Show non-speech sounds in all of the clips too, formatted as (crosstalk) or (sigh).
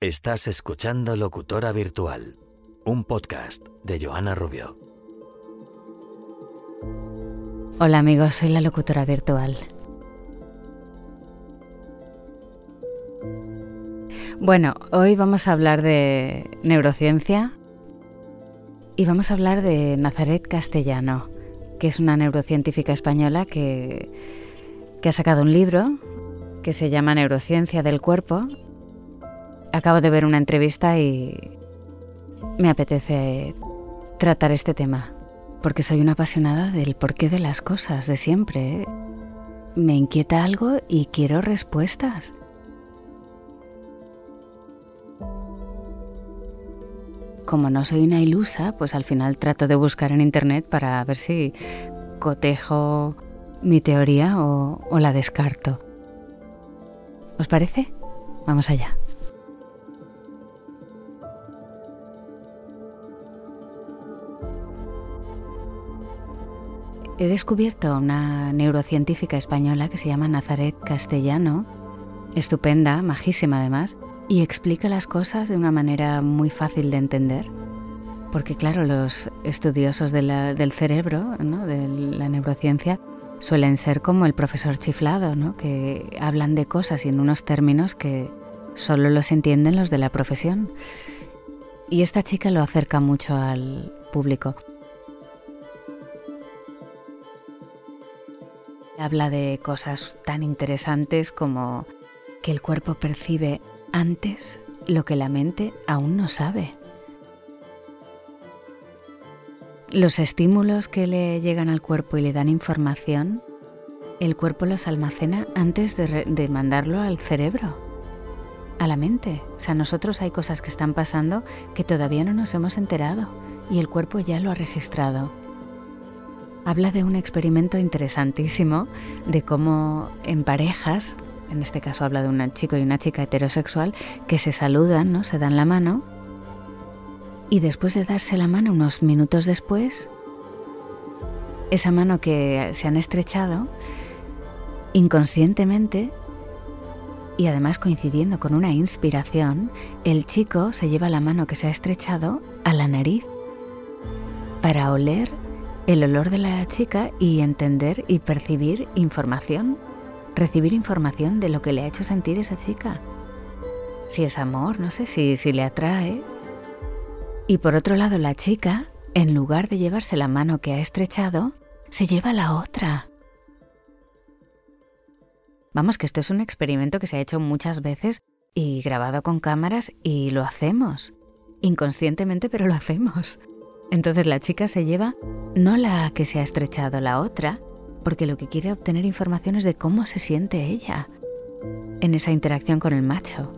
Estás escuchando Locutora Virtual, un podcast de Joana Rubio. Hola amigos, soy la locutora virtual. Bueno, hoy vamos a hablar de neurociencia y vamos a hablar de Nazaret Castellano, que es una neurocientífica española que, que ha sacado un libro que se llama Neurociencia del Cuerpo acabo de ver una entrevista y me apetece tratar este tema, porque soy una apasionada del porqué de las cosas, de siempre. Me inquieta algo y quiero respuestas. Como no soy una ilusa, pues al final trato de buscar en internet para ver si cotejo mi teoría o, o la descarto. ¿Os parece? Vamos allá. He descubierto a una neurocientífica española que se llama Nazaret Castellano, estupenda, majísima además, y explica las cosas de una manera muy fácil de entender. Porque claro, los estudiosos del cerebro, de la neurociencia, suelen ser como el profesor chiflado, ¿no? que hablan de cosas y en unos términos que solo los entienden los de la profesión. Y esta chica lo acerca mucho al público. Habla de cosas tan interesantes como que el cuerpo percibe antes lo que la mente aún no sabe. Los estímulos que le llegan al cuerpo y le dan información, el cuerpo los almacena antes de, mandarlo al cerebro, a la mente. O sea, nosotros hay cosas que están pasando que todavía no nos hemos enterado y el cuerpo ya lo ha registrado habla de un experimento interesantísimo de cómo en parejas, en este caso habla de un chico y una chica heterosexual, que se saludan, ¿no? se dan la mano, y después de darse la mano unos minutos después, esa mano que se han estrechado, inconscientemente, y además coincidiendo con una inspiración, el chico se lleva la mano que se ha estrechado a la nariz para oler el olor de la chica y entender y percibir información, recibir información de lo que le ha hecho sentir esa chica. Si es amor, no sé, si, si le atrae. Y por otro lado, la chica, en lugar de llevarse la mano que ha estrechado, se lleva la otra. Vamos, que esto es un experimento que se ha hecho muchas veces y grabado con cámaras y lo hacemos. Inconscientemente, pero lo hacemos. Entonces la chica se lleva no la que se ha estrechado, la otra, porque lo que quiere obtener información es de cómo se siente ella en esa interacción con el macho.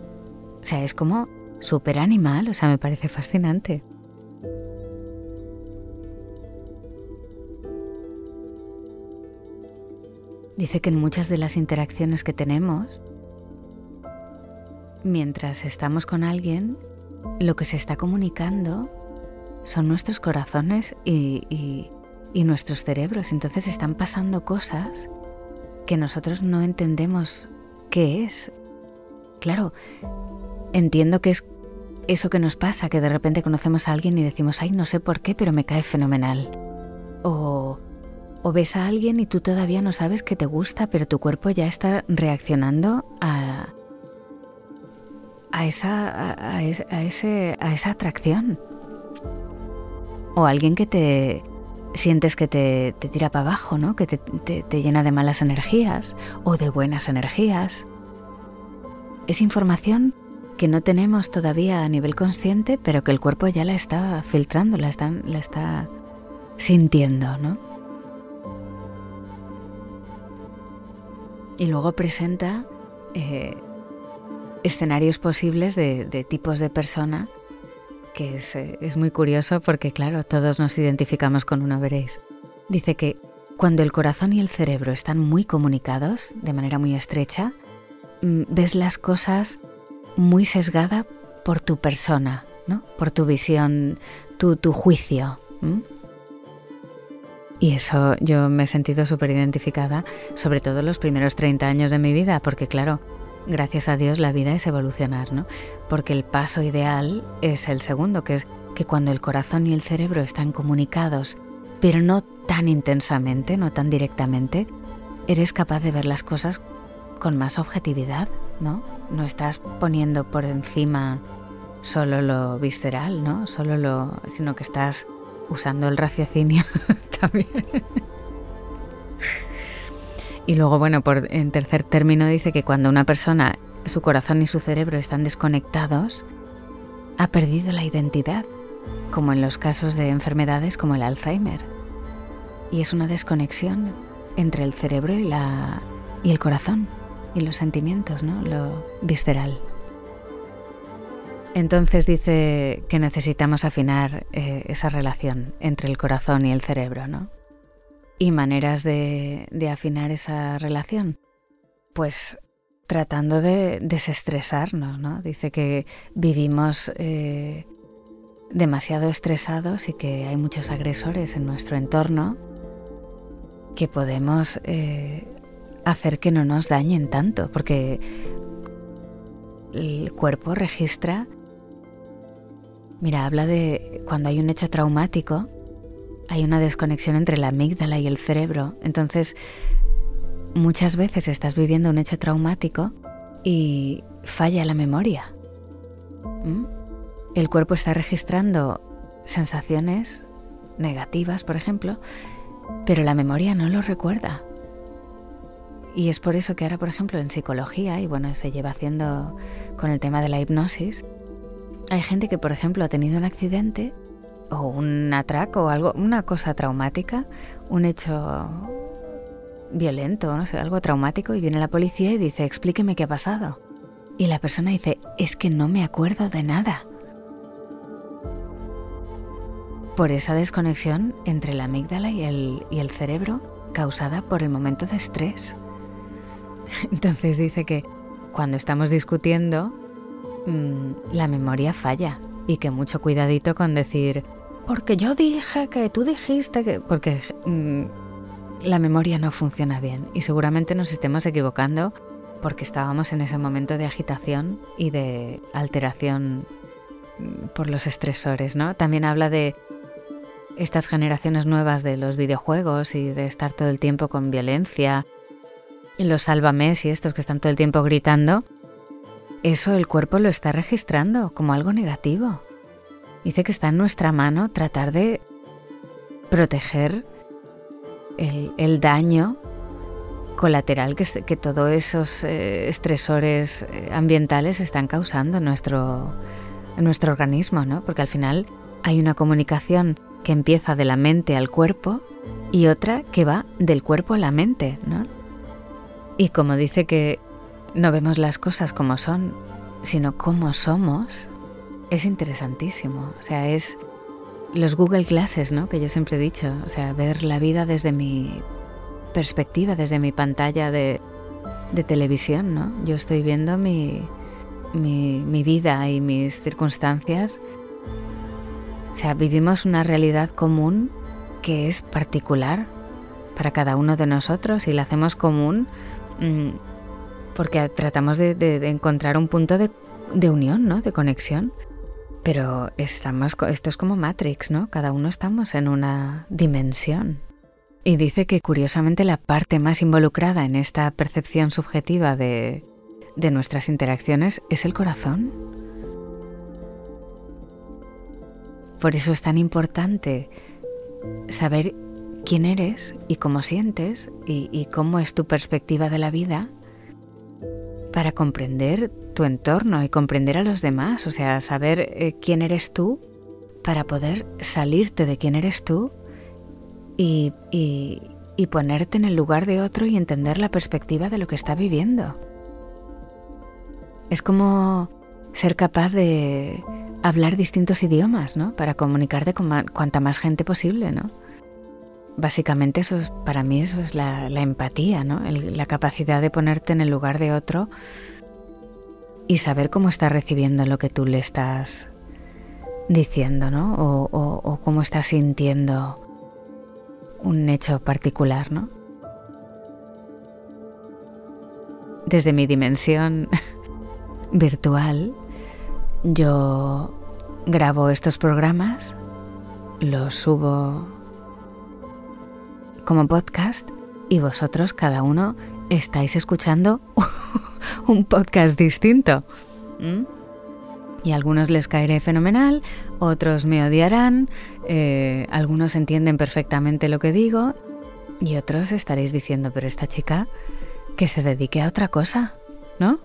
O sea, es como súper animal, o sea, me parece fascinante. Dice que en muchas de las interacciones que tenemos, mientras estamos con alguien, lo que se está comunicando son nuestros corazones y, nuestros cerebros. Entonces están pasando cosas que nosotros no entendemos qué es. Claro, entiendo que es eso que nos pasa, que de repente conocemos a alguien y decimos, ay, no sé por qué, pero me cae fenomenal. O, o ves a alguien y tú todavía no sabes que te gusta, pero tu cuerpo ya está reaccionando a, a, esa, a, ese, a esa atracción o alguien que te sientes que te, tira para abajo, ¿no? que te, llena de malas energías o de buenas energías. Es información que no tenemos todavía a nivel consciente, pero que el cuerpo ya la está filtrando, la está, la está sintiendo, ¿no? Y luego presenta eh, escenarios posibles de, de tipos de persona que eh, es, muy curioso porque, claro, todos nos identificamos con uno, veréis. Dice que cuando el corazón y el cerebro están muy comunicados, de manera muy estrecha, mm, ves las cosas muy sesgada por tu persona, ¿no? por tu visión, tu, tu juicio. Y eso yo me he sentido súper identificada, sobre todo los primeros 30 años de mi vida, porque claro, gracias a Dios la vida es evolucionar, ¿no? Porque el paso ideal es el segundo, que es que cuando el corazón y el cerebro están comunicados, pero no tan intensamente, no tan directamente, eres capaz de ver las cosas con más objetividad, ¿no? No estás poniendo por encima solo lo visceral, ¿no? Solo lo, sino que estás usando el raciocinio (laughs) también. Y luego, bueno, por, en tercer término dice que cuando una persona, su corazón y su cerebro están desconectados, ha perdido la identidad, como en los casos de enfermedades como el Alzheimer. Y es una desconexión entre el cerebro y, la, y el corazón y los sentimientos, ¿no? Lo visceral. Entonces dice que necesitamos afinar eh, esa relación entre el corazón y el cerebro, ¿no? Y maneras de, afinar esa relación, pues tratando de desestresarnos, ¿no? Dice que vivimos eh, demasiado estresados y que hay muchos agresores en nuestro entorno que podemos eh, hacer que no nos dañen tanto, porque el cuerpo registra, mira, habla de cuando hay un hecho traumático, hay una desconexión entre la amígdala y el cerebro, entonces muchas veces estás viviendo un hecho traumático y falla la memoria. ¿Mm? El cuerpo está registrando sensaciones negativas, por ejemplo, pero la memoria no lo recuerda. Y es por eso que ahora, por ejemplo, en psicología, y bueno, se lleva haciendo con el tema de la hipnosis, hay gente que, por ejemplo, ha tenido un accidente o un atraco o algo, una cosa traumática, un hecho violento, no sé, algo traumático, y viene la policía y dice, explíqueme qué ha pasado. Y la persona dice, es que no me acuerdo de nada. Por esa desconexión entre la amígdala y el, y el cerebro causada por el momento de estrés. (laughs) Entonces dice que cuando estamos discutiendo, mm, la memoria falla y que mucho cuidadito con decir, porque yo dije que tú dijiste que... porque mm, la memoria no funciona bien y seguramente nos estemos equivocando porque estábamos en ese momento de agitación y de alteración mm, por los estresores, ¿no? También habla de estas generaciones nuevas de los videojuegos y de estar todo el tiempo con violencia los sálvames y estos que están todo el tiempo gritando, eso el cuerpo lo está registrando como algo negativo. Dice que está en nuestra mano tratar de proteger el, daño colateral que, que todos esos eh, estresores eh, ambientales están causando en nuestro, en nuestro organismo, ¿no? Porque al final hay una comunicación que empieza de la mente al cuerpo y otra que va del cuerpo a la mente, ¿no? Y como dice que no vemos las cosas como son, sino como somos, es interesantísimo. O sea, es los Google Glasses, ¿no? Que yo siempre he dicho. O sea, ver la vida desde mi perspectiva, desde mi pantalla de, televisión, ¿no? Yo estoy viendo mi, mi vida y mis circunstancias. O sea, vivimos una realidad común que es particular para cada uno de nosotros y la hacemos común Mm, porque tratamos de, encontrar un punto de, unión, ¿no? De conexión. Pero estamos, esto es como Matrix, ¿no? Cada uno estamos en una dimensión. Y dice que curiosamente la parte más involucrada en esta percepción subjetiva de, de nuestras interacciones es el corazón. Por eso es tan importante saber quién eres y cómo sientes y, cómo es tu perspectiva de la vida para comprender tu entorno y comprender a los demás, o sea, saber eh, quién eres tú para poder salirte de quién eres tú y, y, ponerte en el lugar de otro y entender la perspectiva de lo que está viviendo. Es como ser capaz de hablar distintos idiomas, ¿no? Para comunicarte con cuanta más gente posible, ¿no? Básicamente eso es, para mí eso es la, empatía, ¿no? la capacidad de ponerte en el lugar de otro y saber cómo está recibiendo lo que tú le estás diciendo, ¿no? O, cómo está sintiendo un hecho particular, ¿no? desde mi dimensión (laughs) virtual, yo grabo estos programas, los subo como podcast y vosotros cada uno estáis escuchando (laughs) un podcast distinto. Y a algunos les caeré fenomenal, otros me odiarán, eh, algunos entienden perfectamente lo que digo y otros estaréis diciendo, pero esta chica que se dedique a otra cosa, ¿no?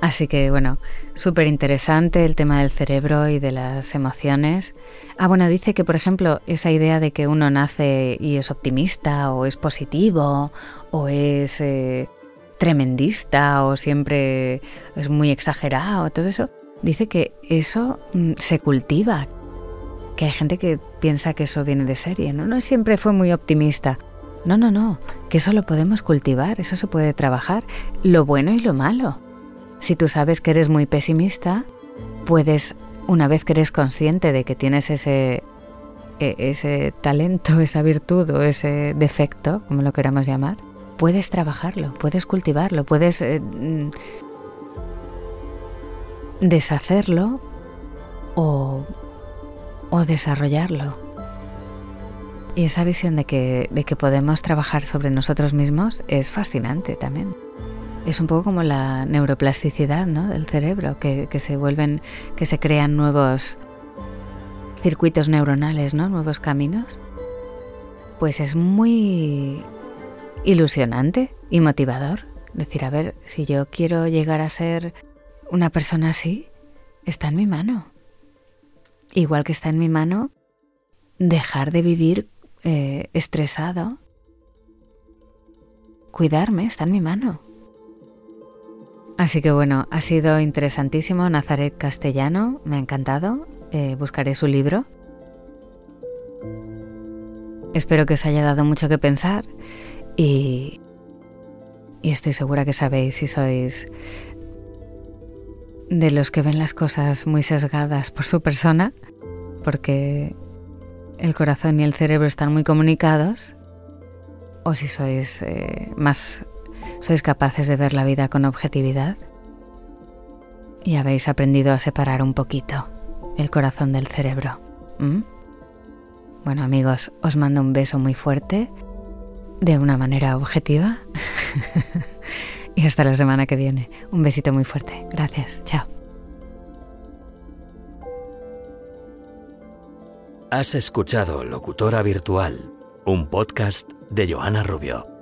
Así que bueno, súper interesante el tema del cerebro y de las emociones. Ah, bueno, dice que por ejemplo esa idea de que uno nace y es optimista o es positivo o es eh, tremendista o siempre es muy exagerado, todo eso, dice que eso mm, se cultiva, que hay gente que piensa que eso viene de serie, ¿no? No siempre fue muy optimista. No, no, no, que eso lo podemos cultivar, eso se puede trabajar, lo bueno y lo malo. Si tú sabes que eres muy pesimista, puedes, una vez que eres consciente de que tienes ese, e, ese talento, esa virtud o ese defecto, como lo queramos llamar, puedes trabajarlo, puedes cultivarlo, puedes eh, mm, deshacerlo o, o desarrollarlo. Y esa visión de que, de que podemos trabajar sobre nosotros mismos es fascinante también es un poco como la neuroplasticidad ¿no? del cerebro, que, se vuelven, que se crean nuevos circuitos neuronales, ¿no? nuevos caminos. Pues es muy ilusionante y motivador. Decir, a ver, si yo quiero llegar a ser una persona así, está en mi mano. Igual que está en mi mano dejar de vivir eh, estresado. Cuidarme, está en mi mano. Así que bueno, ha sido interesantísimo Nazaret Castellano, me ha encantado, eh, buscaré su libro. Espero que os haya dado mucho que pensar y, y estoy segura que sabéis si sois de los que ven las cosas muy sesgadas por su persona, porque el corazón y el cerebro están muy comunicados, o si sois eh, más ¿Sois capaces de ver la vida con objetividad? Y habéis aprendido a separar un poquito el corazón del cerebro. Bueno amigos, os mando un beso muy fuerte, de una manera objetiva. (laughs) y hasta la semana que viene. Un besito muy fuerte. Gracias. Chao. Has escuchado Locutora Virtual, un podcast de Joana Rubio.